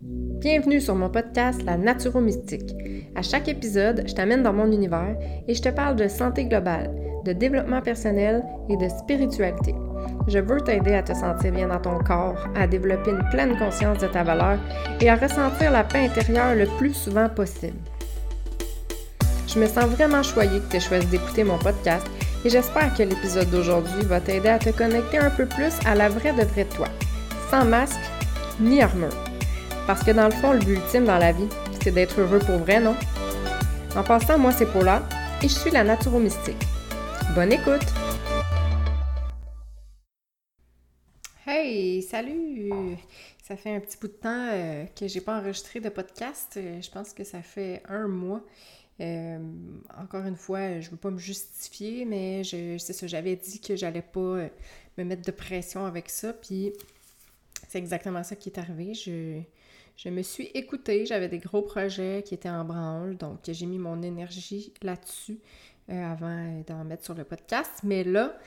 Bienvenue sur mon podcast La Naturo-Mystique. À chaque épisode, je t'amène dans mon univers et je te parle de santé globale, de développement personnel et de spiritualité. Je veux t'aider à te sentir bien dans ton corps, à développer une pleine conscience de ta valeur et à ressentir la paix intérieure le plus souvent possible. Je me sens vraiment choyée que tu aies choisi d'écouter mon podcast et j'espère que l'épisode d'aujourd'hui va t'aider à te connecter un peu plus à la vraie de vraie toi, sans masque ni armure. Parce que dans le fond, le but ultime dans la vie, c'est d'être heureux pour vrai, non? En passant, moi, c'est Paula et je suis la Naturo-Mystique. Bonne écoute! Hey, salut! Ça fait un petit bout de temps euh, que j'ai pas enregistré de podcast. Euh, je pense que ça fait un mois. Euh, encore une fois, je veux pas me justifier, mais c'est ça, j'avais dit que j'allais pas me mettre de pression avec ça, puis c'est exactement ça qui est arrivé. Je me suis écoutée, j'avais des gros projets qui étaient en branle, donc j'ai mis mon énergie là-dessus euh, avant d'en mettre sur le podcast. Mais là,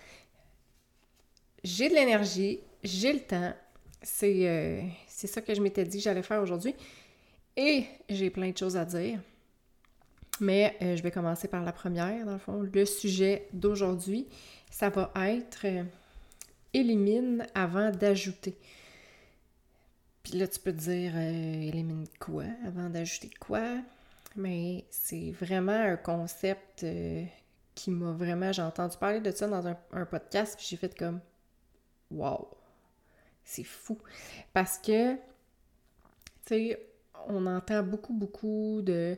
j'ai de l'énergie, j'ai le temps. C'est euh, ça que je m'étais dit que j'allais faire aujourd'hui. Et j'ai plein de choses à dire. Mais euh, je vais commencer par la première, dans le fond. Le sujet d'aujourd'hui, ça va être élimine avant d'ajouter. Puis là, tu peux te dire, euh, élimine quoi avant d'ajouter quoi? Mais c'est vraiment un concept euh, qui m'a vraiment. J'ai entendu parler de ça dans un, podcast, puis j'ai fait comme, wow, c'est fou. Parce que, tu sais, on entend beaucoup, beaucoup de.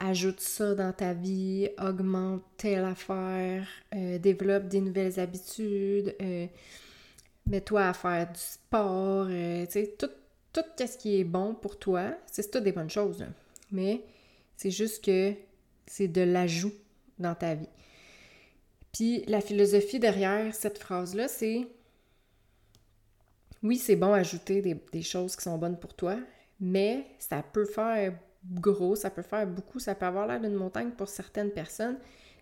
ajoute ça dans ta vie, augmente telle affaire, euh, développe des nouvelles habitudes mets-toi à faire du sport, euh, tu sais, tout, tout ce qui est bon pour toi, c'est tout des bonnes choses, mais c'est juste que c'est de l'ajout dans ta vie. Puis la philosophie derrière cette phrase-là, c'est oui, c'est bon ajouter des, choses qui sont bonnes pour toi, mais ça peut faire gros, ça peut faire beaucoup, ça peut avoir l'air d'une montagne pour certaines personnes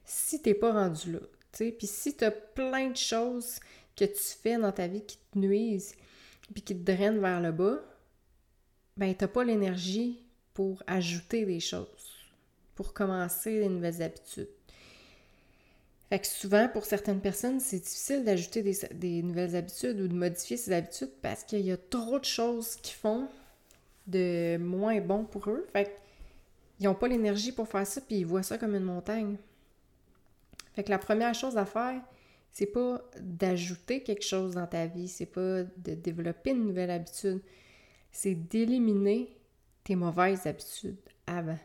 si t'es pas rendu là. Puis si tu as plein de choses que tu fais dans ta vie qui te nuisent puis qui te drainent vers le bas, ben t'as pas l'énergie pour ajouter des choses, pour commencer des nouvelles habitudes. Fait que souvent, pour certaines personnes, c'est difficile d'ajouter des, nouvelles habitudes ou de modifier ces habitudes parce qu'il y a trop de choses qui font de moins bon pour eux. Fait qu'ils n'ont pas l'énergie pour faire ça, puis ils voient ça comme une montagne. Fait que la première chose à faire, c'est pas d'ajouter quelque chose dans ta vie, c'est pas de développer une nouvelle habitude, c'est d'éliminer tes mauvaises habitudes avant.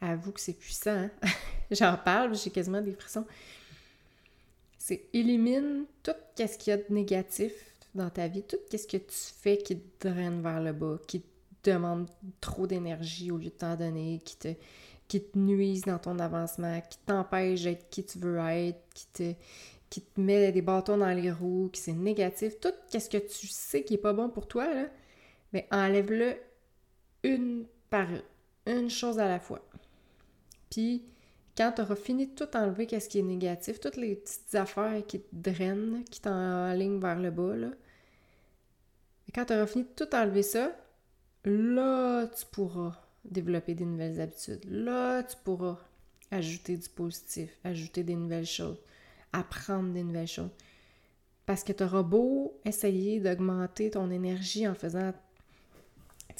Avoue que c'est puissant. Hein? J'en parle, j'ai quasiment des frissons. C'est élimine tout ce qu'il y a de négatif dans ta vie, tout ce que tu fais qui te draine vers le bas, qui te demande trop d'énergie au lieu de t'en donner, qui te, qui te nuisent dans ton avancement, qui t'empêche d'être qui tu veux être, qui te, qui te met des bâtons dans les roues, qui c'est négatif, tout ce que tu sais qui est pas bon pour toi, là, mais enlève-le une par une, une chose à la fois. Puis, quand tu auras fini de tout enlever, qu'est-ce qui est négatif, toutes les petites affaires qui te drainent, qui t'enlignent vers le bas, là, et quand tu auras fini de tout enlever ça, là, tu pourras développer des nouvelles habitudes. Là, tu pourras ajouter du positif, ajouter des nouvelles choses, apprendre des nouvelles choses. Parce que tu auras beau essayer d'augmenter ton énergie en faisant,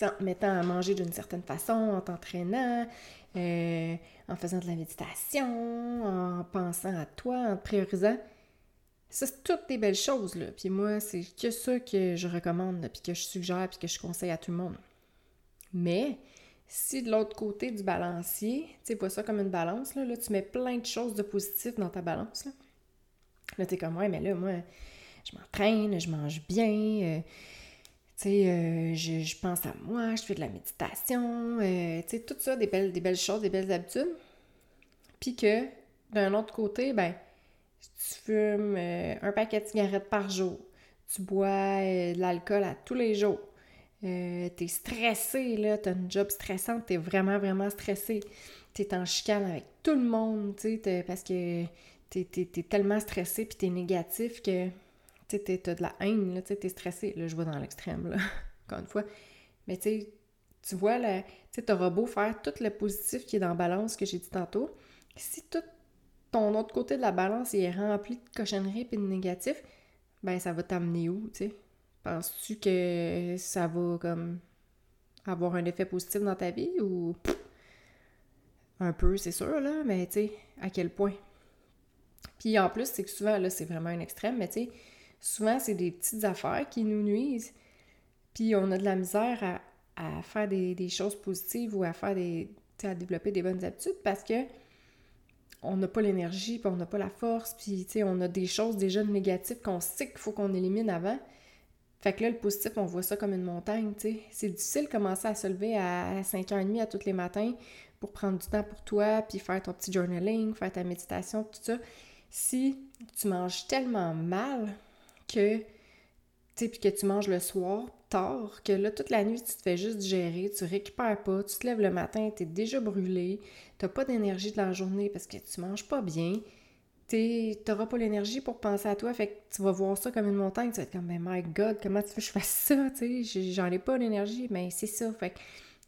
en mettant à manger d'une certaine façon, en t'entraînant, euh, en faisant de la méditation, en pensant à toi, en te priorisant. Ça, c'est toutes des belles choses, là. Puis moi, c'est que ça que je recommande, puis que je suggère, puis que je conseille à tout le monde. Mais si de l'autre côté du balancier, tu vois ça comme une balance, là, tu mets plein de choses de positif dans ta balance. Là, là tu es comme, ouais, mais là, moi, je m'entraîne, je mange bien, euh, tu euh, je, pense à moi, je fais de la méditation, euh, tout ça, des belles, des belles choses, des belles habitudes. Puis que, d'un autre côté, ben, tu fumes un paquet de cigarettes par jour, tu bois de l'alcool à tous les jours, euh, t'es stressé, là, t'as une job stressante, t'es vraiment, vraiment stressé. T'es en chicane avec tout le monde, tu sais, parce que t'es, tellement stressé puis t'es négatif que t'as de la haine, là, t'es stressé. Là, je vois dans l'extrême, là. encore une fois. Mais tu tu vois, tu auras beau faire tout le positif qui est dans la balance que j'ai dit tantôt. Si tout ton autre côté de la balance est rempli de cochonneries et de négatifs, ben ça va t'amener où, tu sais? Penses-tu que ça va comme avoir un effet positif dans ta vie ou un peu, c'est sûr, là, mais tu sais, à quel point? Puis en plus, c'est que souvent, là, c'est vraiment un extrême, mais tu sais, souvent, c'est des petites affaires qui nous nuisent. Puis on a de la misère à, faire des, choses positives ou à faire des. à développer des bonnes habitudes parce que on n'a pas l'énergie, puis on n'a pas la force, puis tu sais, on a des choses déjà négatives qu'on sait qu'il faut qu'on élimine avant. Fait que là, le positif, on voit ça comme une montagne, tu sais. C'est difficile de commencer à se lever à 5h30 à tous les matins pour prendre du temps pour toi, puis faire ton petit journaling, faire ta méditation, tout ça. Si tu manges tellement mal que, tu sais, puis que tu manges le soir, tard, que là, toute la nuit, tu te fais juste digérer, tu récupères pas, tu te lèves le matin, tu es déjà brûlé, t'as pas d'énergie de la journée parce que tu manges pas bien, tu n'auras pas l'énergie pour penser à toi, fait que tu vas voir ça comme une montagne, tu vas être comme, mais my God, comment tu veux que je fasse ça, tu sais, j'en ai pas l'énergie, mais c'est ça, fait que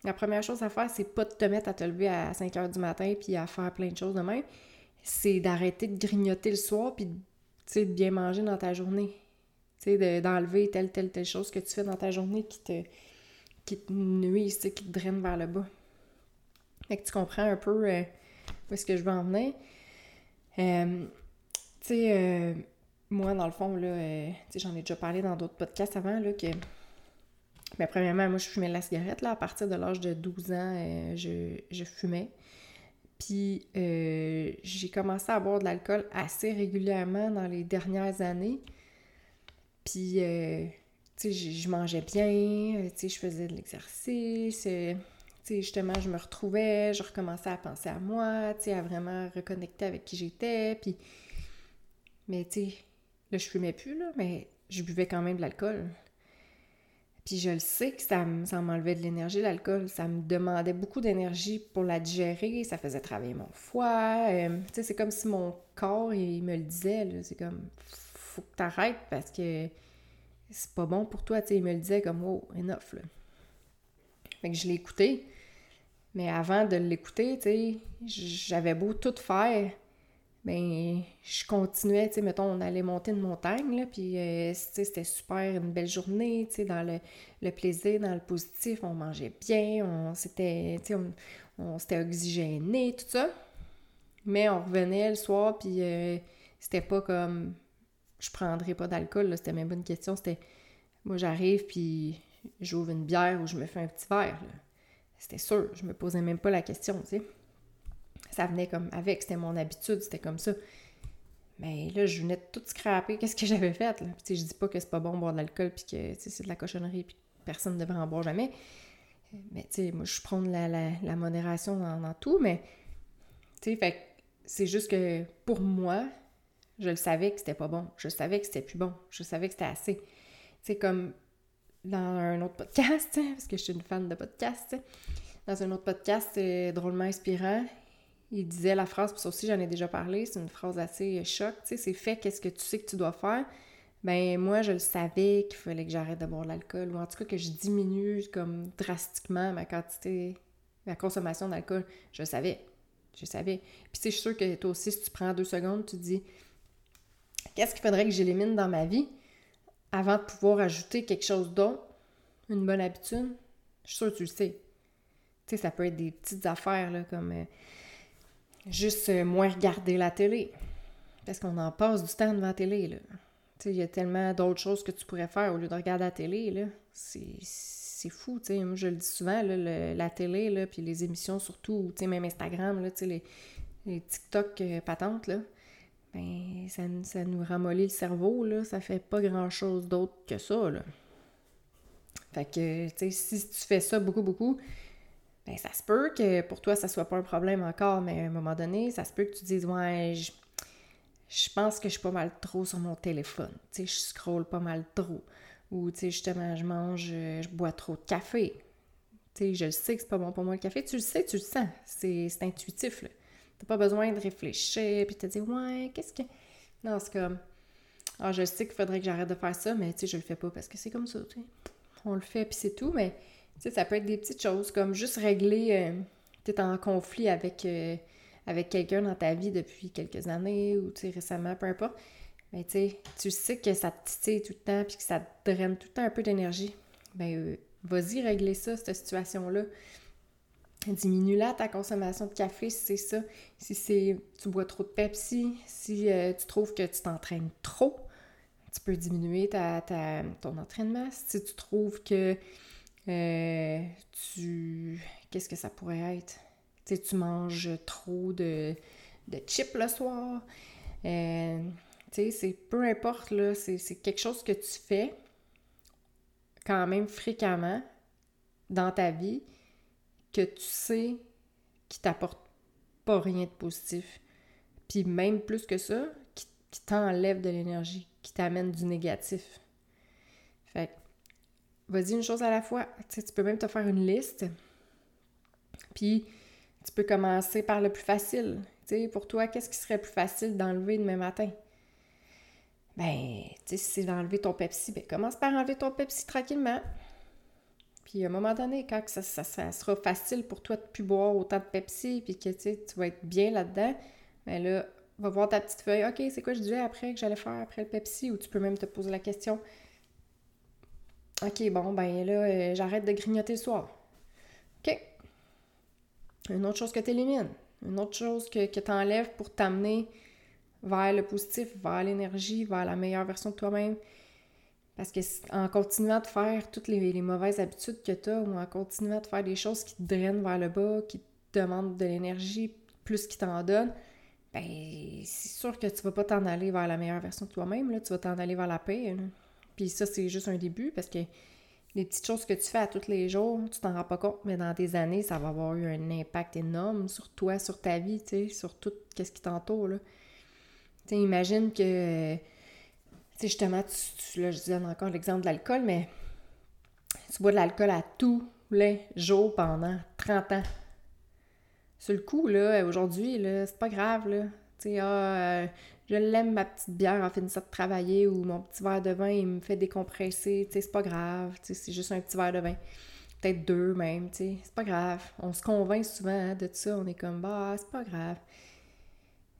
la première chose à faire, c'est pas de te mettre à te lever à 5 heures du matin puis à faire plein de choses de même, c'est d'arrêter de grignoter le soir puis de bien manger dans ta journée, tu sais, d'enlever telle, telle, telle chose que tu fais dans ta journée qui te, qui te nuit, qui te draine vers le bas. Fait que tu comprends un peu euh, où est-ce que je veux en venir. Euh, tu sais, euh, moi, dans le fond, là, euh, j'en ai déjà parlé dans d'autres podcasts avant, là, que... Ben, premièrement, moi, je fumais la cigarette, là, à partir de l'âge de 12 ans, je, je, fumais. Puis, j'ai commencé à boire de l'alcool assez régulièrement dans les dernières années. Puis, tu sais, je mangeais bien, tu sais, je faisais de l'exercice justement, je me retrouvais, je recommençais à penser à moi, tu sais, à vraiment reconnecter avec qui j'étais, puis... Mais, tu sais, là, je fumais plus, là, mais je buvais quand même de l'alcool. Puis je le sais que ça, m'enlevait de l'énergie, l'alcool. Ça me demandait beaucoup d'énergie pour la digérer. Ça faisait travailler mon foie. Euh, tu sais, c'est comme si mon corps, il me le disait. C'est comme, faut que t'arrêtes parce que c'est pas bon pour toi. Tu sais, il me le disait comme, oh, enough, là. Fait que je l'ai écouté. Mais avant de l'écouter, tu sais, j'avais beau tout faire, ben je continuais, tu sais, mettons, on allait monter une montagne, là, puis, euh, c'était super, une belle journée, tu sais, dans le, plaisir, dans le positif, on mangeait bien, on s'était, tu sais, on, s'était oxygéné, tout ça. Mais on revenait le soir, puis euh, c'était pas comme, je prendrais pas d'alcool, c'était même pas une question, c'était, moi j'arrive, puis j'ouvre une bière ou je me fais un petit verre, là. C'était sûr, je me posais même pas la question, tu sais. Ça venait comme avec, c'était mon habitude, c'était comme ça. Mais là, je venais de tout scraper. Qu'est-ce que j'avais fait, là? Puis, je dis pas que c'est pas bon de boire de l'alcool, puis que c'est de la cochonnerie, puis personne ne devrait en boire jamais. Mais, tu sais, moi, je prends la, la, modération dans, tout, mais, tu sais, fait c'est juste que pour moi, je le savais que c'était pas bon. Je savais que c'était plus bon. Je savais que c'était assez. C'est comme dans un autre podcast, parce que je suis une fan de podcast, dans un autre podcast, c'est drôlement inspirant. Il disait la phrase, puis ça aussi j'en ai déjà parlé, c'est une phrase assez choc, tu sais, c'est fait qu'est-ce que tu sais que tu dois faire? Ben moi, je le savais qu'il fallait que j'arrête de boire l'alcool, ou en tout cas que je diminue comme drastiquement ma quantité, ma consommation d'alcool. Je le savais. Je le savais. Puis tu sais, que toi aussi, si tu prends deux secondes, tu dis qu'est-ce qu'il faudrait que j'élimine dans ma vie? Avant de pouvoir ajouter quelque chose d'autre, une bonne habitude, je suis sûre que tu le sais. Tu sais, ça peut être des petites affaires, là, comme euh, juste euh, moins regarder la télé. Parce qu'on en passe du temps devant la télé, là. Tu sais, il y a tellement d'autres choses que tu pourrais faire au lieu de regarder la télé, là. C'est fou, tu sais. Moi, je le dis souvent, là, la télé, là, puis les émissions surtout, tu sais, même Instagram, là, tu sais, les, les TikTok euh, patentes, là ben, ça, ça, nous ramollit le cerveau, là. Ça fait pas grand-chose d'autre que ça, là. Fait que, tu sais, si tu fais ça beaucoup, beaucoup, ben, ça se peut que pour toi, ça soit pas un problème encore, mais à un moment donné, ça se peut que tu dises, ouais, je, pense que je suis pas mal trop sur mon téléphone. Tu sais, je scrolle pas mal trop. Ou, tu sais, justement, je mange, je bois trop de café. Tu sais, je sais que c'est pas bon pour moi le café. Tu le sais, tu le sens. C'est intuitif, là. T'as pas besoin de réfléchir puis te dire ouais, qu'est-ce que. Non, c'est comme. Ah, je sais qu'il faudrait que j'arrête de faire ça, mais tu sais, je le fais pas parce que c'est comme ça, tu sais. on le fait, puis c'est tout, mais ça peut être des petites choses comme juste régler, euh, tu es en conflit avec, euh, avec quelqu'un dans ta vie depuis quelques années ou récemment, peu importe. Mais tu sais que ça te titille tout le temps puis que ça te draine tout le temps un peu d'énergie. Ben, euh, vas-y régler ça, cette situation-là. Diminue-la ta consommation de café si c'est ça. Si c'est tu bois trop de Pepsi, si tu trouves que tu t'entraînes trop, tu peux diminuer ta, ton entraînement. Si tu trouves que euh, tu. Qu'est-ce que ça pourrait être? Tu tu manges trop de, de chips le soir. Euh, tu sais, c'est peu importe, là, c'est quelque chose que tu fais quand même fréquemment dans ta vie que tu sais qui t'apporte pas rien de positif. Puis même plus que ça, qui, qui t'enlève de l'énergie, qui t'amène du négatif. Fait vas-y une chose à la fois. Tu, peux même te faire une liste. Puis, tu peux commencer par le plus facile. Tu pour toi, qu'est-ce qui serait plus facile d'enlever demain matin? Ben, tu sais, si c'est d'enlever ton Pepsi, ben commence par enlever ton Pepsi tranquillement. Puis à un moment donné, quand ça, sera facile pour toi de plus boire autant de Pepsi, puis que tu vas être bien là-dedans, ben là, va voir ta petite feuille. OK, c'est quoi je disais après que j'allais faire après le Pepsi? Ou tu peux même te poser la question OK, bon, ben là, euh, j'arrête de grignoter le soir. OK. Une autre chose que tu élimines. Une autre chose que, que tu enlèves pour t'amener vers le positif, vers l'énergie, vers la meilleure version de toi-même. Parce que en continuant de faire toutes les, mauvaises habitudes que tu as ou en continuant de faire des choses qui te drainent vers le bas, qui te demandent de l'énergie plus qu'ils t'en donnent, ben c'est sûr que tu vas pas t'en aller vers la meilleure version de toi-même, tu vas t'en aller vers la paix. Puis ça, c'est juste un début parce que les petites choses que tu fais à tous les jours, tu t'en rends pas compte, mais dans des années, ça va avoir eu un impact énorme sur toi, sur ta vie, sur tout ce qui t'entoure, là. Tu sais, imagine que, sais, justement, tu, là, je disais encore l'exemple de l'alcool, mais tu bois de l'alcool à tous les jours pendant 30 ans. Sur le coup, là, aujourd'hui, là, c'est pas grave, là. Tu ah, euh, je l'aime, ma petite bière en finissant de travailler ou mon petit verre de vin, il me fait décompresser. Tu sais, c'est pas grave. Tu sais, c'est juste un petit verre de vin. Peut-être deux même, tu sais. C'est pas grave. On se convainc souvent hein, de ça. On est comme, bah, c'est pas grave.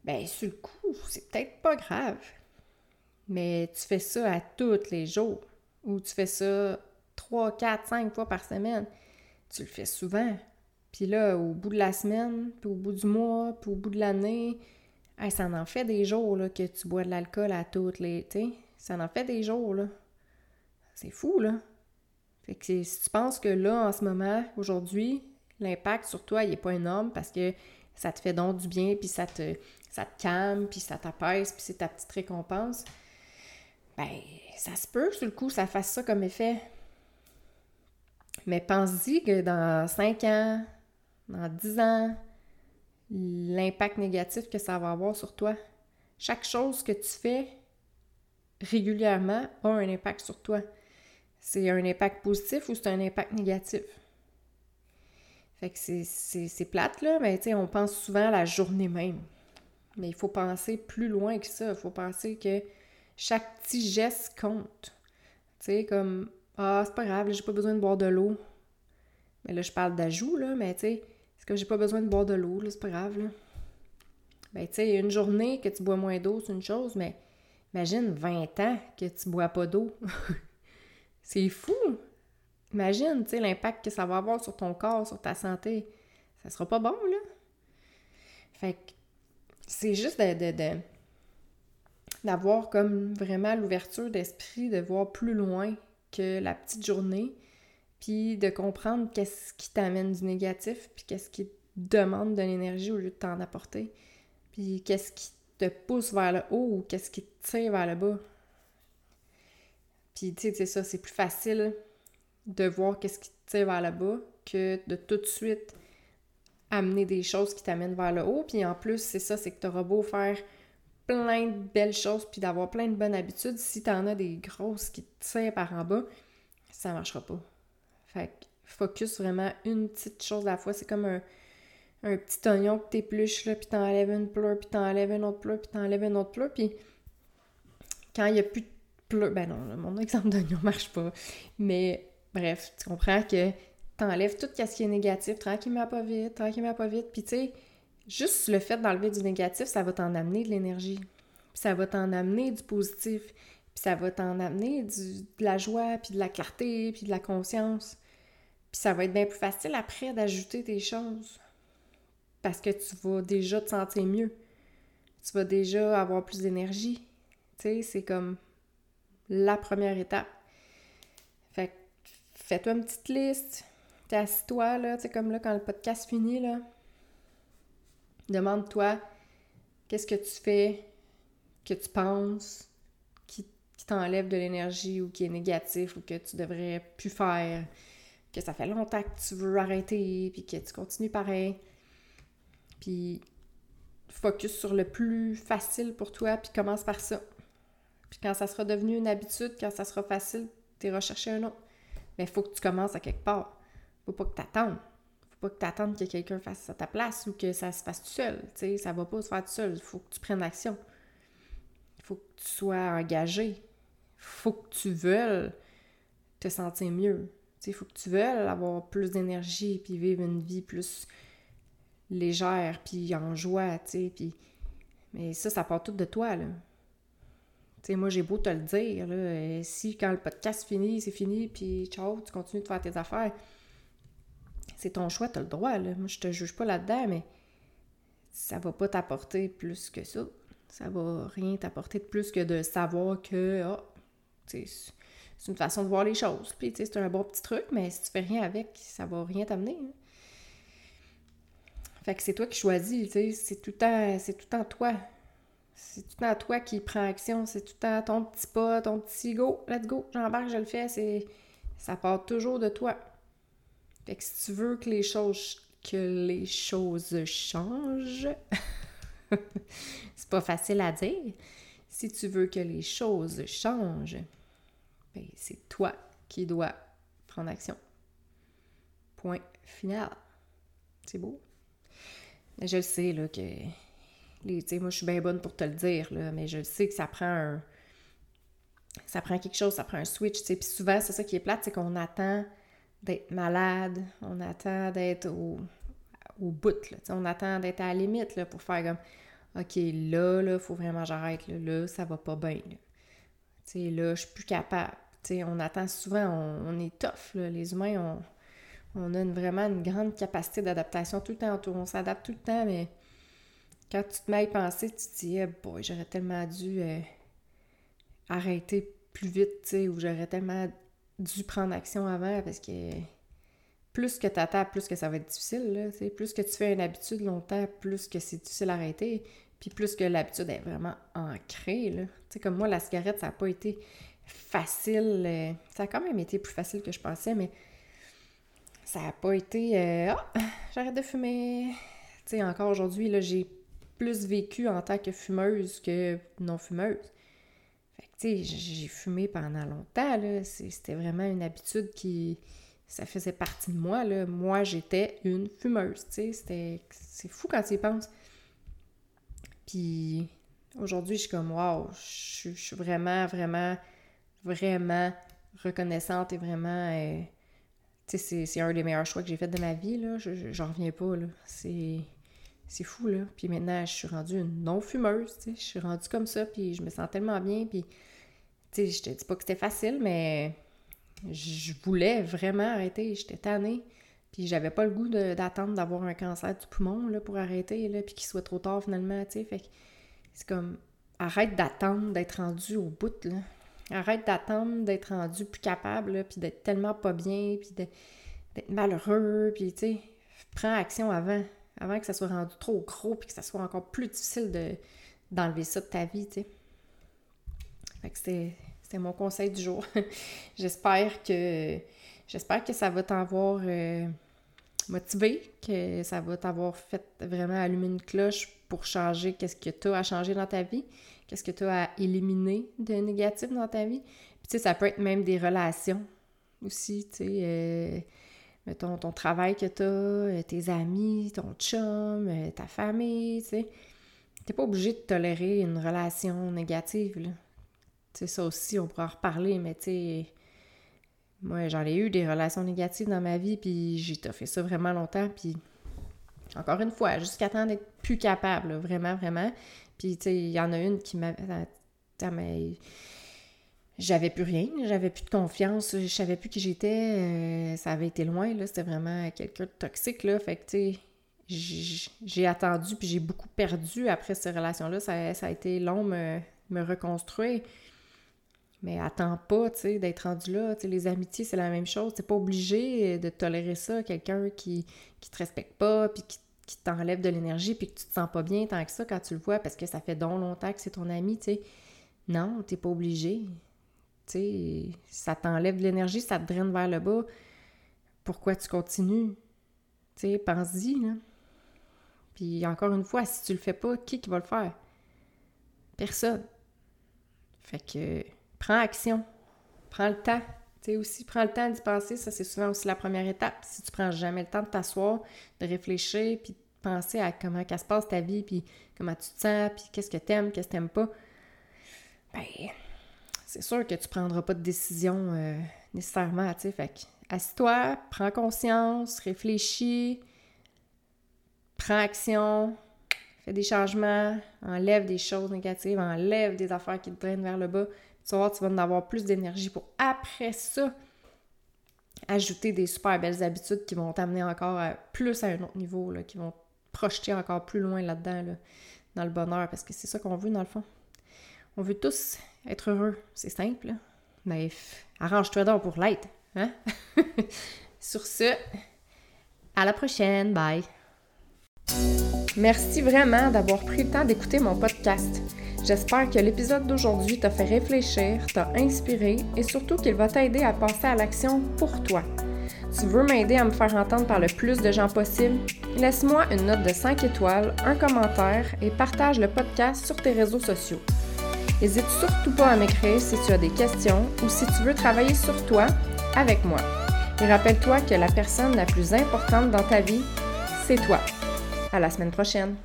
Ben, sur le coup, c'est peut-être pas grave. Mais tu fais ça à tous les jours. Ou tu fais ça trois, quatre, cinq fois par semaine. Tu le fais souvent. Puis là, au bout de la semaine, puis au bout du mois, puis au bout de l'année, ça en fait des jours que tu bois de l'alcool à toutes les. ça en fait des jours, là. C'est fou, là. Fait que si tu penses que là, en ce moment, aujourd'hui, l'impact sur toi, il n'est pas énorme parce que ça te fait donc du bien, puis ça te, ça te calme, puis ça t'apaise, puis c'est ta petite récompense, ben, ça se peut, sur le coup, ça fasse ça comme effet. Mais pense-y que dans 5 ans, dans 10 ans, l'impact négatif que ça va avoir sur toi. Chaque chose que tu fais régulièrement a un impact sur toi. C'est un impact positif ou c'est un impact négatif? Fait que c'est plate, là, mais tu sais, on pense souvent à la journée même. Mais il faut penser plus loin que ça. Il faut penser que chaque petit geste compte. Tu sais, comme Ah, c'est pas grave, j'ai pas besoin de boire de l'eau. Mais là, je parle d'ajout, là, mais tu sais, est-ce que j'ai pas besoin de boire de l'eau, là, c'est pas grave, là. Ben, tu sais, une journée que tu bois moins d'eau, c'est une chose, mais imagine 20 ans que tu bois pas d'eau. c'est fou! Imagine, tu sais, l'impact que ça va avoir sur ton corps, sur ta santé. Ça sera pas bon, là. Fait que c'est juste de, d'avoir comme vraiment l'ouverture d'esprit, de voir plus loin que la petite journée, puis de comprendre qu'est-ce qui t'amène du négatif, puis qu'est-ce qui demande de l'énergie au lieu de t'en apporter, puis qu'est-ce qui te pousse vers le haut ou qu'est-ce qui te tire vers le bas. Puis tu sais, c'est ça, c'est plus facile de voir qu'est-ce qui te tire vers le bas que de tout de suite amener des choses qui t'amènent vers le haut. Puis en plus, c'est ça, c'est que tu auras beau faire plein de belles choses puis d'avoir plein de bonnes habitudes, si tu en as des grosses qui te tirent par en bas, ça marchera pas. Fait que focus vraiment une petite chose à la fois. C'est comme un, petit oignon que t'épluches, là, puis t'enlèves une pleure, puis t'enlèves une autre pleure, puis t'enlèves une autre pleure, puis quand il n'y a plus de pleure... Ben non, mon exemple d'oignon marche pas. Mais bref, tu comprends que t'enlèves tout ce qui est négatif, tranquillement pas vite, tranquillement pas vite. Puis tu sais, juste le fait d'enlever du négatif, ça va t'en amener de l'énergie. Puis ça va t'en amener du positif. Puis ça va t'en amener de la joie, puis de la clarté, puis de la conscience. Puis ça va être bien plus facile après d'ajouter tes choses. Parce que tu vas déjà te sentir mieux. Tu vas déjà avoir plus d'énergie. Tu sais, c'est comme la première étape. Fait fais-toi une petite liste, assis-toi, là, tu sais, comme là, quand le podcast finit, là, demande-toi qu'est-ce que tu fais, que tu penses, qui, t'enlève de l'énergie ou qui est négatif ou que tu devrais plus faire, que ça fait longtemps que tu veux arrêter, puis que tu continues pareil. Puis focus sur le plus facile pour toi, puis commence par ça. Puis quand ça sera devenu une habitude, quand ça sera facile, tu rechercher un autre. Mais il faut que tu commences à quelque part. Faut pas que tu attendes. Faut pas que tu attendes que quelqu'un fasse ça à ta place ou que ça se fasse tout seul. sais, ça va pas se faire tout seul. Il faut que tu prennes action. Il faut que tu sois engagé. Faut que tu veuilles te sentir mieux. Il faut que tu veuilles avoir plus d'énergie puis vivre une vie plus légère puis en joie, tu. Puis... Mais ça, ça part tout de toi, là. Tu moi, j'ai beau te le dire, là, si quand le podcast finit, c'est fini, puis ciao, tu continues de faire tes affaires, c'est ton choix, tu as le droit. Là. Moi, je te juge pas là-dedans, mais ça va pas t'apporter plus que ça. Ça va rien t'apporter de plus que de savoir que oh, c'est une façon de voir les choses. Puis c'est un bon petit truc, mais si tu fais rien avec, ça va rien t'amener. Hein. Fait que c'est toi qui choisis, c'est tout le c'est tout toi. C'est tout en toi qui prend action, c'est tout en ton petit pas, ton petit go, let's go, j'embarque, je le fais, ça part toujours de toi. Fait que si tu veux que les choses, que les choses changent, c'est pas facile à dire. Si tu veux que les choses changent, ben c'est toi qui dois prendre action. Point final. C'est beau. Je le sais, là, que. Les, moi, je suis bien bonne pour te le dire, là, mais je sais que ça prend un. Ça prend quelque chose, ça prend un switch. Puis souvent, c'est ça qui est plate, c'est qu'on attend d'être malade, on attend d'être au, au bout, là, on attend d'être à la limite là, pour faire comme OK, là, là, faut vraiment j'arrête, là, là, ça va pas bien. Là. sais, là, je suis plus capable. on attend souvent, on, est tough, là. les humains, on, on a vraiment une grande capacité d'adaptation tout le temps, on s'adapte tout le temps, mais quand tu te mets à y penser, tu te dis, eh boy, j'aurais tellement dû euh, arrêter plus vite, ou j'aurais tellement dû prendre action avant parce que plus que tu attends, plus que ça va être difficile. Là, plus que tu fais une habitude longtemps, plus que c'est difficile à arrêter. Puis plus que l'habitude est vraiment ancrée. Là. Comme moi, la cigarette, ça n'a pas été facile. Euh, ça a quand même été plus facile que je pensais, mais ça n'a pas été euh, Ah, j'arrête de fumer. sais encore aujourd'hui, j'ai plus vécu en tant que fumeuse que non fumeuse j'ai fumé pendant longtemps, là. C'était vraiment une habitude qui... Ça faisait partie de moi, là. Moi, j'étais une fumeuse, tu sais. C'est fou quand tu y penses. Puis aujourd'hui, je suis comme, wow, je, suis vraiment, vraiment, vraiment reconnaissante et vraiment... Euh, tu sais, c'est un des meilleurs choix que j'ai fait de ma vie, là. J'en reviens pas, là. C'est... C'est fou, là. Puis maintenant, je suis rendue une non-fumeuse, tu sais. Je suis rendue comme ça, puis je me sens tellement bien, puis tu sais, je te dis pas que c'était facile, mais je voulais vraiment arrêter. J'étais tannée. Puis j'avais pas le goût d'attendre d'avoir un cancer du poumon là, pour arrêter, là, puis qu'il soit trop tard finalement, tu sais. Fait que c'est comme, arrête d'attendre d'être rendu au bout, là. Arrête d'attendre d'être rendu plus capable, là, puis d'être tellement pas bien, puis d'être malheureux, puis tu sais, prends action avant, avant que ça soit rendu trop gros, puis que ça soit encore plus difficile de, d'enlever ça de ta vie. Fait que c'était mon conseil du jour. j'espère que j'espère que ça va t'avoir euh, motivé, que ça va t'avoir fait vraiment allumer une cloche pour changer qu'est-ce que tu as à changer dans ta vie, qu'est-ce que tu as à éliminer de négatif dans ta vie. Puis tu sais, ça peut être même des relations aussi, tu sais. Euh, mettons, ton travail que tu as, euh, tes amis, ton chum, ta famille, tu sais. T'es pas obligé de tolérer une relation négative, là. Tu ça aussi, on pourra en reparler, mais tu sais, moi, j'en ai eu des relations négatives dans ma vie, puis j'ai fait ça vraiment longtemps, puis encore une fois, jusqu'à temps d'être plus capable, vraiment, vraiment. Puis, tu sais, il y en a une qui m'a... J'avais plus rien, j'avais plus de confiance, je savais plus qui j'étais, euh, ça avait été loin, là, c'était vraiment quelqu'un de toxique, là, fait que, tu sais, j'ai attendu, puis j'ai beaucoup perdu après cette relation-là, ça, a été long me, me reconstruire. Mais attends pas, tu sais, d'être rendu là. Les amitiés, c'est la même chose. T'es pas obligé de tolérer ça, quelqu'un qui, qui te respecte pas, puis qui, qui t'enlève de l'énergie, puis que tu te sens pas bien tant que ça quand tu le vois, parce que ça fait donc longtemps que c'est ton ami, tu sais. Non, t'es pas obligé. Ça t'enlève de l'énergie, ça te draine vers le bas. Pourquoi tu continues? Tu sais, pense-y, là. Puis encore une fois, si tu le fais pas, qui va le faire? Personne. Fait que prends action, prends le temps. Tu sais, aussi, prends le temps d'y penser, ça c'est souvent aussi la première étape. Si tu prends jamais le temps de t'asseoir, de réfléchir, puis de penser à comment ça se passe ta vie, puis comment tu te sens, puis qu'est-ce que t'aimes, qu'est-ce que t'aimes pas, ben, c'est sûr que tu prendras pas de décision euh, nécessairement, tu sais. Fait assis-toi, prends conscience, réfléchis, prends action, fais des changements, enlève des choses négatives, enlève des affaires qui te drainent vers le bas, tu vas tu vas en avoir plus d'énergie pour après ça ajouter des super belles habitudes qui vont t'amener encore plus à un autre niveau, là, qui vont te projeter encore plus loin là-dedans, dans le bonheur, parce que c'est ça qu'on veut dans le fond. On veut tous être heureux. C'est simple, mais arrange-toi donc pour l'être. Hein? Sur ce, à la prochaine. Bye. Merci vraiment d'avoir pris le temps d'écouter mon podcast. J'espère que l'épisode d'aujourd'hui t'a fait réfléchir, t'a inspiré et surtout qu'il va t'aider à passer à l'action pour toi. Tu veux m'aider à me faire entendre par le plus de gens possible? Laisse-moi une note de 5 étoiles, un commentaire et partage le podcast sur tes réseaux sociaux. N'hésite surtout pas à m'écrire si tu as des questions ou si tu veux travailler sur toi avec moi. Et rappelle-toi que la personne la plus importante dans ta vie, c'est toi. À la semaine prochaine!